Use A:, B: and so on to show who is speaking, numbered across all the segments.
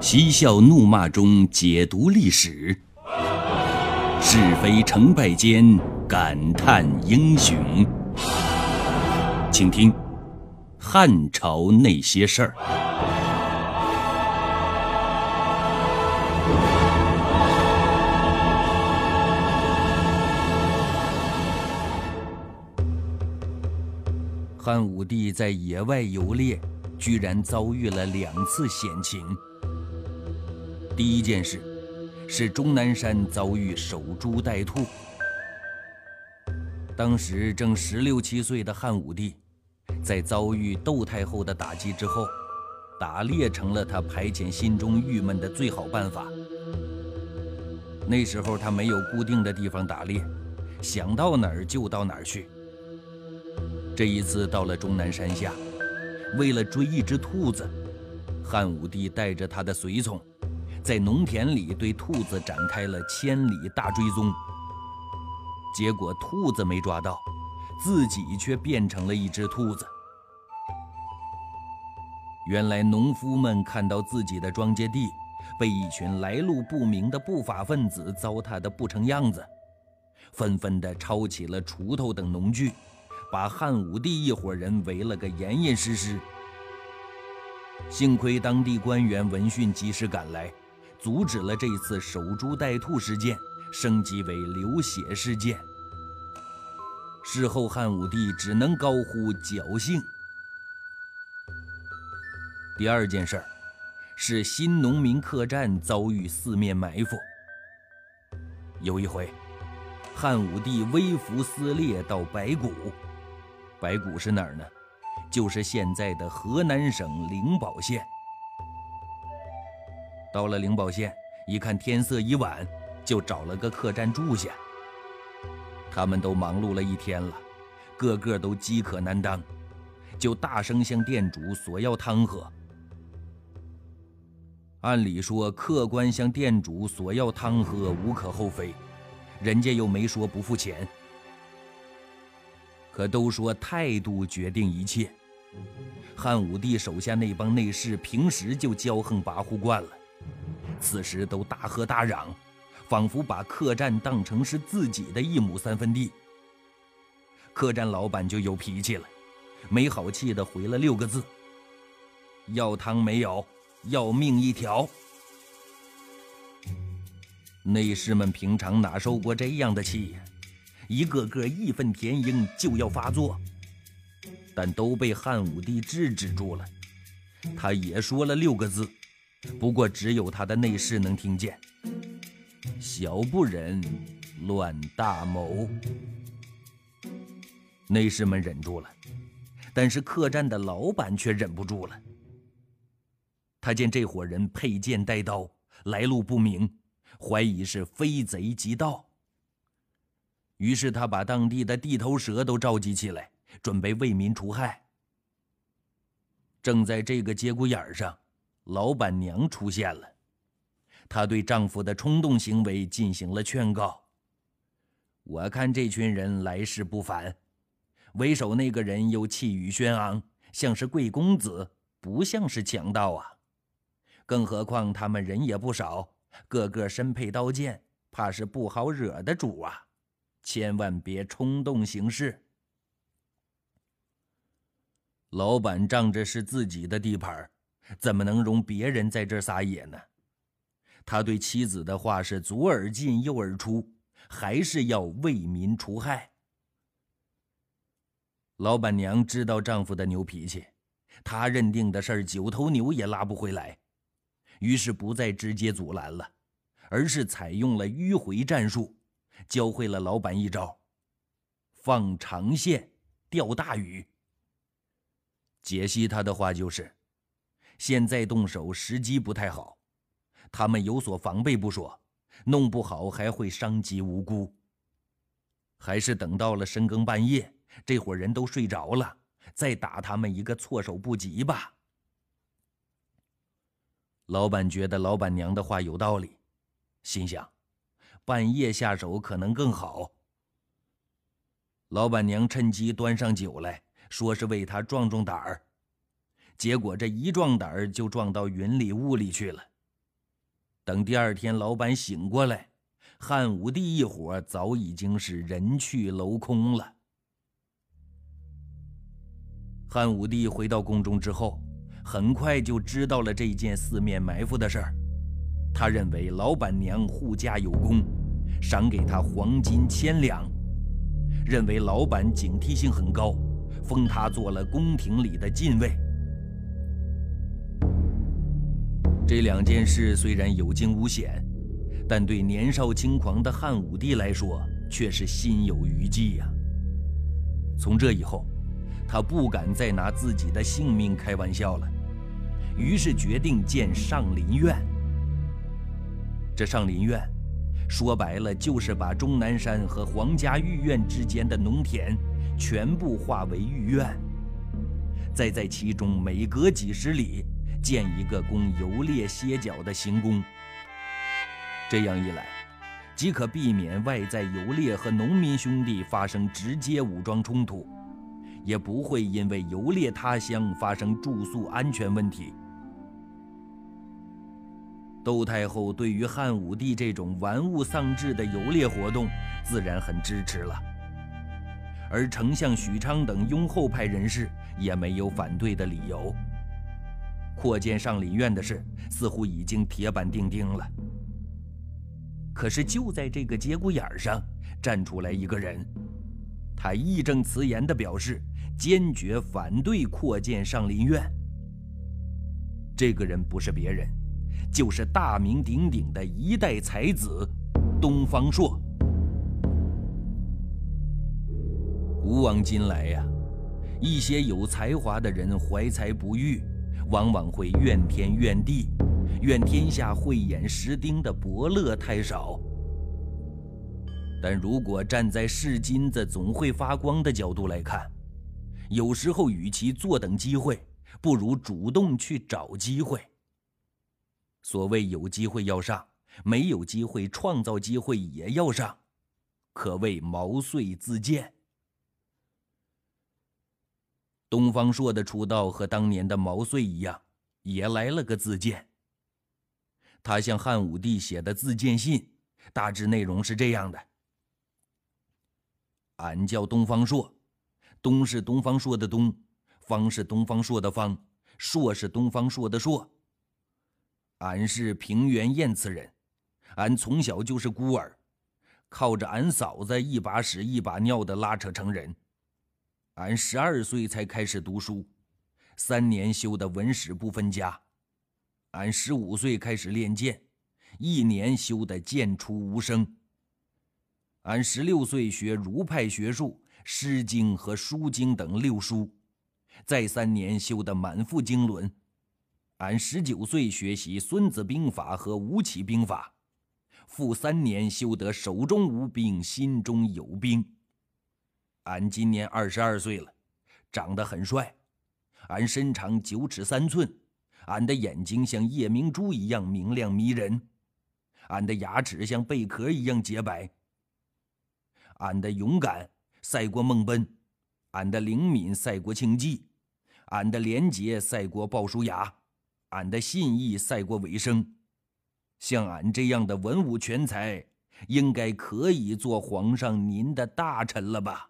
A: 嬉笑怒骂中解读历史，是非成败间感叹英雄。请听《汉朝那些事儿》。汉武帝在野外游猎，居然遭遇了两次险情。第一件事是终南山遭遇守株待兔。当时正十六七岁的汉武帝，在遭遇窦太后的打击之后，打猎成了他排遣心中郁闷的最好办法。那时候他没有固定的地方打猎，想到哪儿就到哪儿去。这一次到了终南山下，为了追一只兔子，汉武帝带着他的随从。在农田里对兔子展开了千里大追踪，结果兔子没抓到，自己却变成了一只兔子。原来农夫们看到自己的庄稼地被一群来路不明的不法分子糟蹋得不成样子，纷纷地抄起了锄头等农具，把汉武帝一伙人围了个严严实实。幸亏当地官员闻讯及时赶来。阻止了这次守株待兔事件升级为流血事件。事后，汉武帝只能高呼侥幸。第二件事儿是新农民客栈遭遇四面埋伏。有一回，汉武帝微服私猎到白谷，白谷是哪儿呢？就是现在的河南省灵宝县。到了灵宝县，一看天色已晚，就找了个客栈住下。他们都忙碌了一天了，个个都饥渴难当，就大声向店主索要汤喝。按理说，客官向店主索要汤喝无可厚非，人家又没说不付钱。可都说态度决定一切，汉武帝手下那帮内侍平时就骄横跋扈惯了。此时都大喝大嚷，仿佛把客栈当成是自己的一亩三分地。客栈老板就有脾气了，没好气的回了六个字：“要汤没有，要命一条。”内侍们平常哪受过这样的气呀？一个个义愤填膺，就要发作，但都被汉武帝制止住了。他也说了六个字。不过，只有他的内侍能听见。小不忍，乱大谋。内侍们忍住了，但是客栈的老板却忍不住了。他见这伙人佩剑带刀，来路不明，怀疑是非贼即盗。于是他把当地的地头蛇都召集起来，准备为民除害。正在这个节骨眼上。老板娘出现了，她对丈夫的冲动行为进行了劝告。我看这群人来势不凡，为首那个人又气宇轩昂，像是贵公子，不像是强盗啊。更何况他们人也不少，个个身佩刀剑，怕是不好惹的主啊！千万别冲动行事。老板仗着是自己的地盘怎么能容别人在这撒野呢？他对妻子的话是左耳进右耳出，还是要为民除害。老板娘知道丈夫的牛脾气，她认定的事儿九头牛也拉不回来，于是不再直接阻拦了，而是采用了迂回战术，教会了老板一招：放长线钓大鱼。解析他的话就是。现在动手时机不太好，他们有所防备不说，弄不好还会伤及无辜。还是等到了深更半夜，这伙人都睡着了，再打他们一个措手不及吧。老板觉得老板娘的话有道理，心想，半夜下手可能更好。老板娘趁机端上酒来说是为他壮壮胆儿。结果这一壮胆儿就撞到云里雾里去了，等第二天老板醒过来，汉武帝一伙早已经是人去楼空了。汉武帝回到宫中之后，很快就知道了这件四面埋伏的事儿。他认为老板娘护驾有功，赏给他黄金千两；认为老板警惕性很高，封他做了宫廷里的禁卫。这两件事虽然有惊无险，但对年少轻狂的汉武帝来说却是心有余悸呀。从这以后。他不敢再拿自己的性命开玩笑了，于是决定建上林苑。这上林苑，说白了就是把终南山和皇家御苑之间的农田全部划为御苑，再在其中每隔几十里建一个供游猎歇脚的行宫。这样一来，即可避免外在游猎和农民兄弟发生直接武装冲突。也不会因为游猎他乡发生住宿安全问题。窦太后对于汉武帝这种玩物丧志的游猎活动，自然很支持了。而丞相许昌等拥后派人士也没有反对的理由。扩建上林苑的事似乎已经铁板钉钉了。可是就在这个节骨眼上，站出来一个人，他义正辞严地表示。坚决反对扩建上林苑。这个人不是别人，就是大名鼎鼎的一代才子东方朔。古往今来呀，一些有才华的人怀才不遇，往往会怨天怨地，怨天下慧眼识丁的伯乐太少。但如果站在是金子总会发光的角度来看，有时候，与其坐等机会，不如主动去找机会。所谓有机会要上，没有机会创造机会也要上，可谓毛遂自荐。东方朔的出道和当年的毛遂一样，也来了个自荐。他向汉武帝写的自荐信，大致内容是这样的：“俺叫东方朔。”东是东方朔的东，方是东方朔的方，朔是东方朔的朔。俺是平原燕次人，俺从小就是孤儿，靠着俺嫂子一把屎一把尿的拉扯成人。俺十二岁才开始读书，三年修的文史不分家。俺十五岁开始练剑，一年修的剑出无声。俺十六岁学儒派学术。《诗经》和《书经》等六书，再三年修得满腹经纶。俺十九岁学习《孙子兵法》和《吴起兵法》，复三年修得手中无兵，心中有兵。俺今年二十二岁了，长得很帅。俺身长九尺三寸，俺的眼睛像夜明珠一样明亮迷人，俺的牙齿像贝壳一样洁白。俺的勇敢。赛过孟奔，俺的灵敏赛过庆忌，俺的廉洁赛过鲍叔牙，俺的信义赛过韦生。像俺这样的文武全才，应该可以做皇上您的大臣了吧？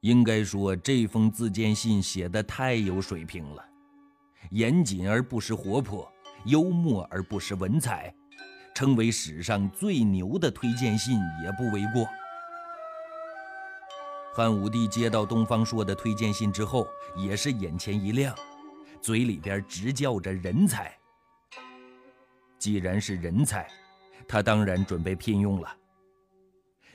A: 应该说，这封自荐信写的太有水平了，严谨而不失活泼，幽默而不失文采。称为史上最牛的推荐信也不为过。汉武帝接到东方朔的推荐信之后，也是眼前一亮，嘴里边直叫着人才。既然是人才，他当然准备聘用了。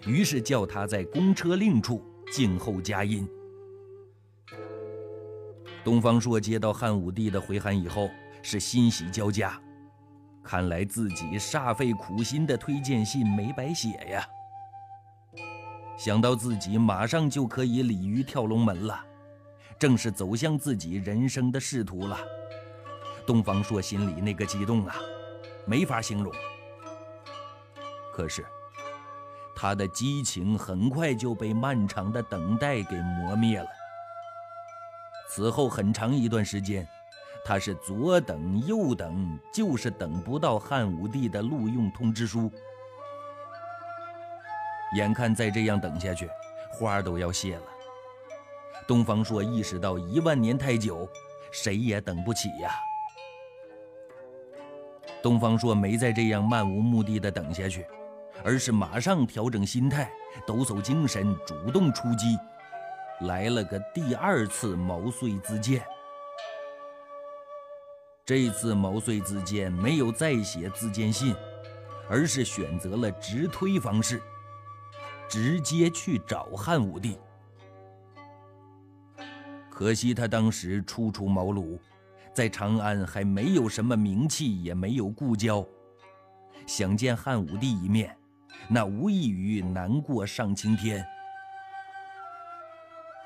A: 于是叫他在公车令处静候佳音。东方朔接到汉武帝的回函以后，是欣喜交加。看来自己煞费苦心的推荐信没白写呀！想到自己马上就可以鲤鱼跳龙门了，正是走向自己人生的仕途了。东方朔心里那个激动啊，没法形容。可是，他的激情很快就被漫长的等待给磨灭了。此后很长一段时间。他是左等右等，就是等不到汉武帝的录用通知书。眼看再这样等下去，花都要谢了。东方朔意识到一万年太久，谁也等不起呀。东方朔没再这样漫无目的的等下去，而是马上调整心态，抖擞精神，主动出击，来了个第二次毛遂自荐。这次毛遂自荐没有再写自荐信，而是选择了直推方式，直接去找汉武帝。可惜他当时初出茅庐，在长安还没有什么名气，也没有故交，想见汉武帝一面，那无异于难过上青天。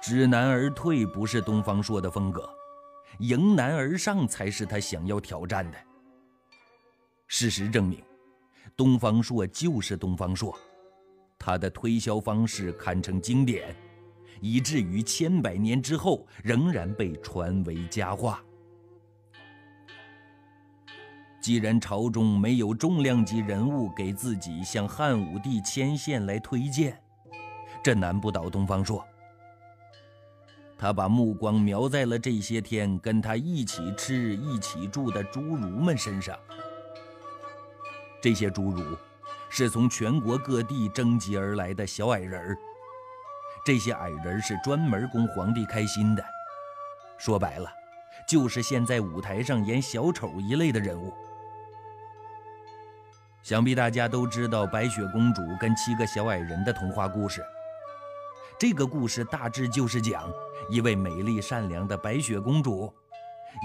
A: 知难而退不是东方朔的风格。迎难而上才是他想要挑战的。事实证明，东方朔就是东方朔，他的推销方式堪称经典，以至于千百年之后仍然被传为佳话。既然朝中没有重量级人物给自己向汉武帝牵线来推荐，这难不倒东方朔。他把目光瞄在了这些天跟他一起吃、一起住的侏儒们身上。这些侏儒是从全国各地征集而来的小矮人儿。这些矮人是专门供皇帝开心的，说白了，就是现在舞台上演小丑一类的人物。想必大家都知道白雪公主跟七个小矮人的童话故事。这个故事大致就是讲一位美丽善良的白雪公主，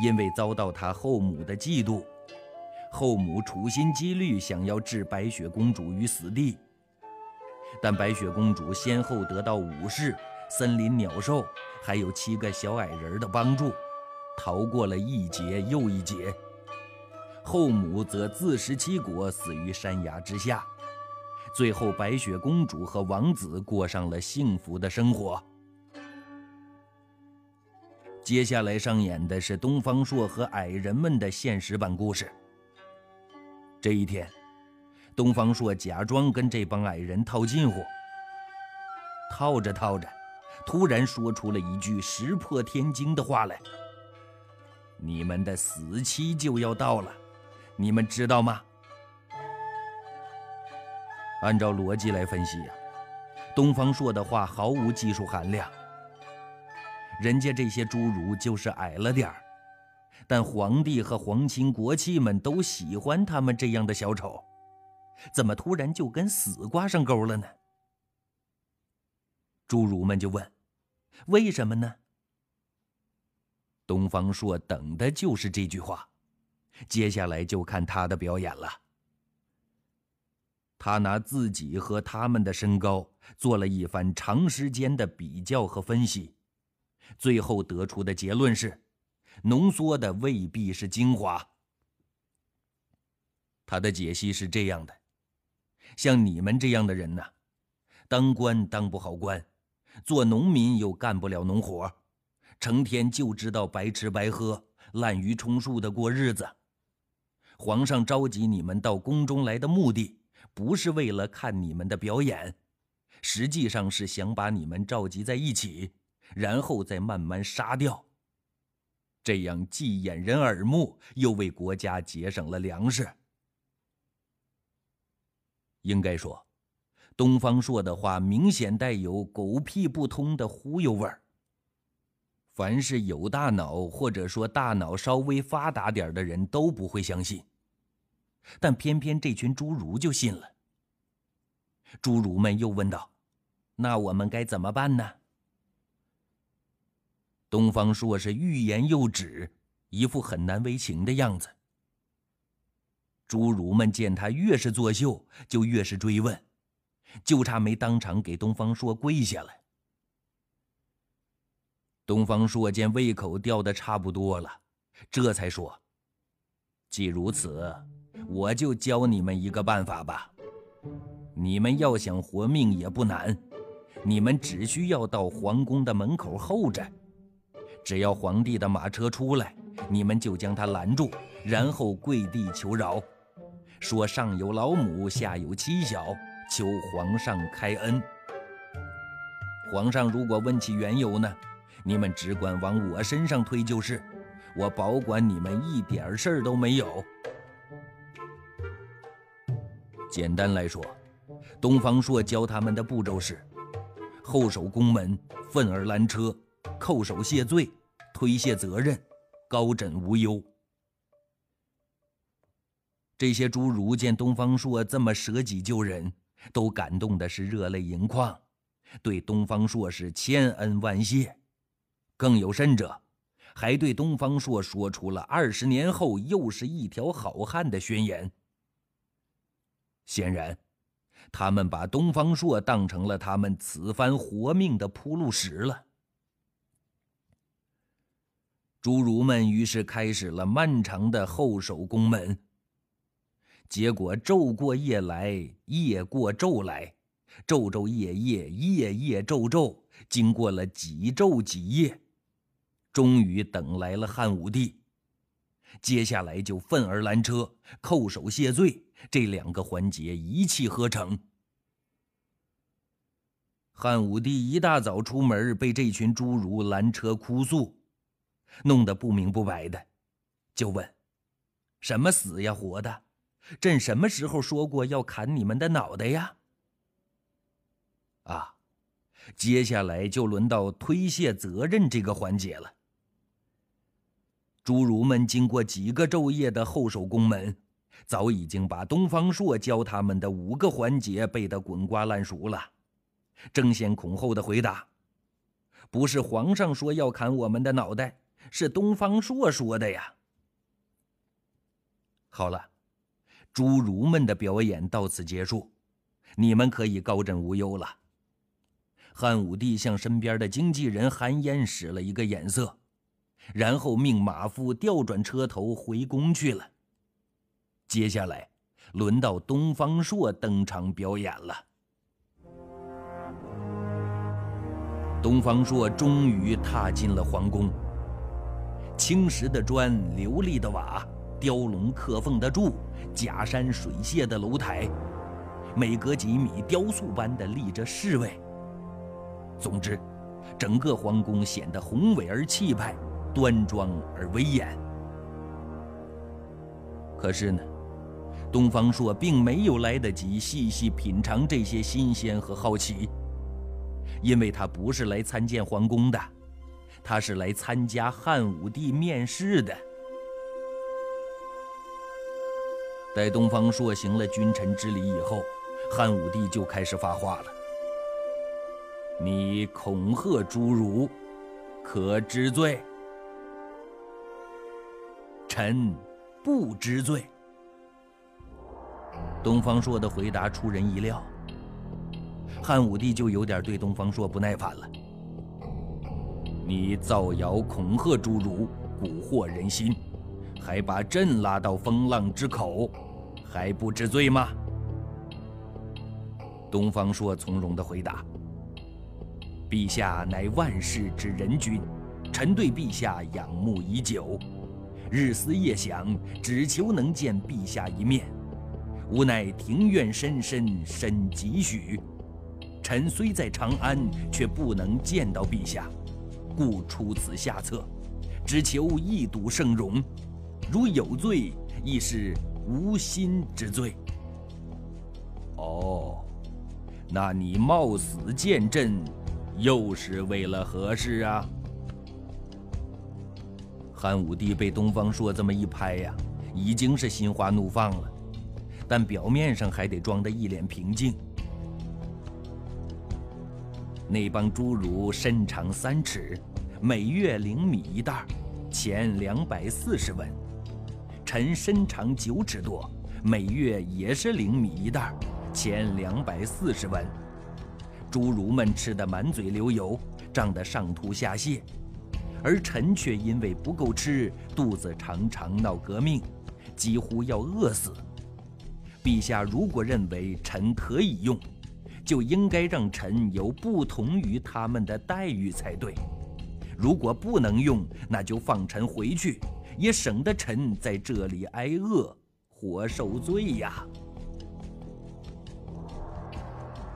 A: 因为遭到她后母的嫉妒，后母处心积虑想要置白雪公主于死地。但白雪公主先后得到武士、森林鸟兽，还有七个小矮人的帮助，逃过了一劫又一劫。后母则自食其果，死于山崖之下。最后，白雪公主和王子过上了幸福的生活。接下来上演的是东方朔和矮人们的现实版故事。这一天，东方朔假装跟这帮矮人套近乎，套着套着，突然说出了一句石破天惊的话来：“你们的死期就要到了，你们知道吗？”按照逻辑来分析呀，东方朔的话毫无技术含量。人家这些侏儒就是矮了点儿，但皇帝和皇亲国戚们都喜欢他们这样的小丑，怎么突然就跟死挂上钩了呢？侏儒们就问：“为什么呢？”东方朔等的就是这句话，接下来就看他的表演了。他拿自己和他们的身高做了一番长时间的比较和分析，最后得出的结论是：浓缩的未必是精华。他的解析是这样的：像你们这样的人呢，当官当不好官，做农民又干不了农活，成天就知道白吃白喝、滥竽充数的过日子。皇上召集你们到宫中来的目的。不是为了看你们的表演，实际上是想把你们召集在一起，然后再慢慢杀掉。这样既掩人耳目，又为国家节省了粮食。应该说，东方朔的话明显带有狗屁不通的忽悠味儿。凡是有大脑或者说大脑稍微发达点的人都不会相信。但偏偏这群侏儒就信了。侏儒们又问道：“那我们该怎么办呢？”东方朔是欲言又止，一副很难为情的样子。侏儒们见他越是作秀，就越是追问，就差没当场给东方朔跪下了。东方朔见胃口吊得差不多了，这才说：“既如此。”我就教你们一个办法吧，你们要想活命也不难，你们只需要到皇宫的门口候着，只要皇帝的马车出来，你们就将他拦住，然后跪地求饶，说上有老母，下有妻小，求皇上开恩。皇上如果问起缘由呢，你们只管往我身上推就是，我保管你们一点事儿都没有。简单来说，东方朔教他们的步骤是：后守宫门，愤而拦车，叩首谢罪，推卸责任，高枕无忧。这些侏儒见东方朔这么舍己救人，都感动的是热泪盈眶。对东方朔是千恩万谢，更有甚者，还对东方朔说出了二十年后又是一条好汉的宣言。显然，他们把东方朔当成了他们此番活命的铺路石了。侏儒们于是开始了漫长的后守宫门。结果昼过夜来，夜过昼来。昼昼夜夜，夜夜昼昼，经过了几昼几夜，终于等来了汉武帝。接下来就愤而拦车，叩首谢罪，这两个环节一气呵成。汉武帝一大早出门，被这群侏儒拦车哭诉，弄得不明不白的，就问：“什么死呀，活的？朕什么时候说过要砍你们的脑袋呀？”啊，接下来就轮到推卸责任这个环节了。侏儒们经过几个昼夜的后守宫门，早已经把东方朔教他们的五个环节背得滚瓜烂熟了，争先恐后的回答：“不是皇上说要砍我们的脑袋，是东方朔说的呀。”好了，侏儒们的表演到此结束，你们可以高枕无忧了。汉武帝向身边的经纪人韩嫣使了一个眼色，然后命马夫调转车头回宫去了。接下来，轮到东方朔登场表演了。东方朔终于踏进了皇宫。青石的砖，琉璃的瓦，雕龙刻凤的柱，假山水榭的楼台，每隔几米，雕塑般的立着侍卫。总之，整个皇宫显得宏伟而气派，端庄而威严。可是呢，东方朔并没有来得及细细品尝这些新鲜和好奇，因为他不是来参见皇宫的，他是来参加汉武帝面试的。待东方朔行了君臣之礼以后，汉武帝就开始发话了。你恐吓侏儒，可知罪？臣不知罪。东方朔的回答出人意料，汉武帝就有点对东方朔不耐烦了。你造谣恐吓侏儒，蛊惑人心，还把朕拉到风浪之口，还不知罪吗？东方朔从容的回答。陛下乃万世之仁君，臣对陛下仰慕已久，日思夜想，只求能见陛下一面。无奈庭院深深深几许，臣虽在长安，却不能见到陛下，故出此下策，只求一睹圣容。如有罪，亦是无心之罪。哦，那你冒死见朕？又是为了何事啊？汉武帝被东方朔这么一拍呀，已经是心花怒放了，但表面上还得装得一脸平静。那帮侏儒身长三尺，每月零米一袋，钱两百四十文；臣身长九尺多，每月也是零米一袋，钱两百四十文。侏儒们吃得满嘴流油，胀得上吐下泻，而臣却因为不够吃，肚子常常闹革命，几乎要饿死。陛下如果认为臣可以用，就应该让臣有不同于他们的待遇才对；如果不能用，那就放臣回去，也省得臣在这里挨饿，活受罪呀。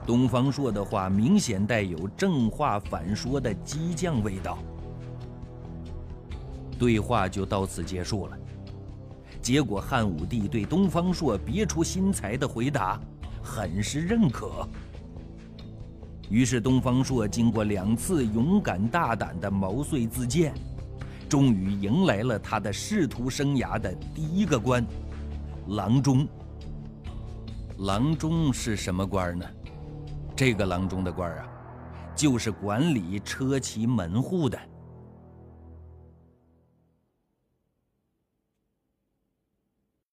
A: 东方朔的话明显带有正话反说的激将味道。对话就到此结束了。结果汉武帝对东方朔别出心裁的回答，很是认可。于是东方朔经过两次勇敢大胆的毛遂自荐，终于迎来了他的仕途生涯的第一个官——郎中。郎中是什么官呢？这个郎中的官啊，就是管理车骑门户的。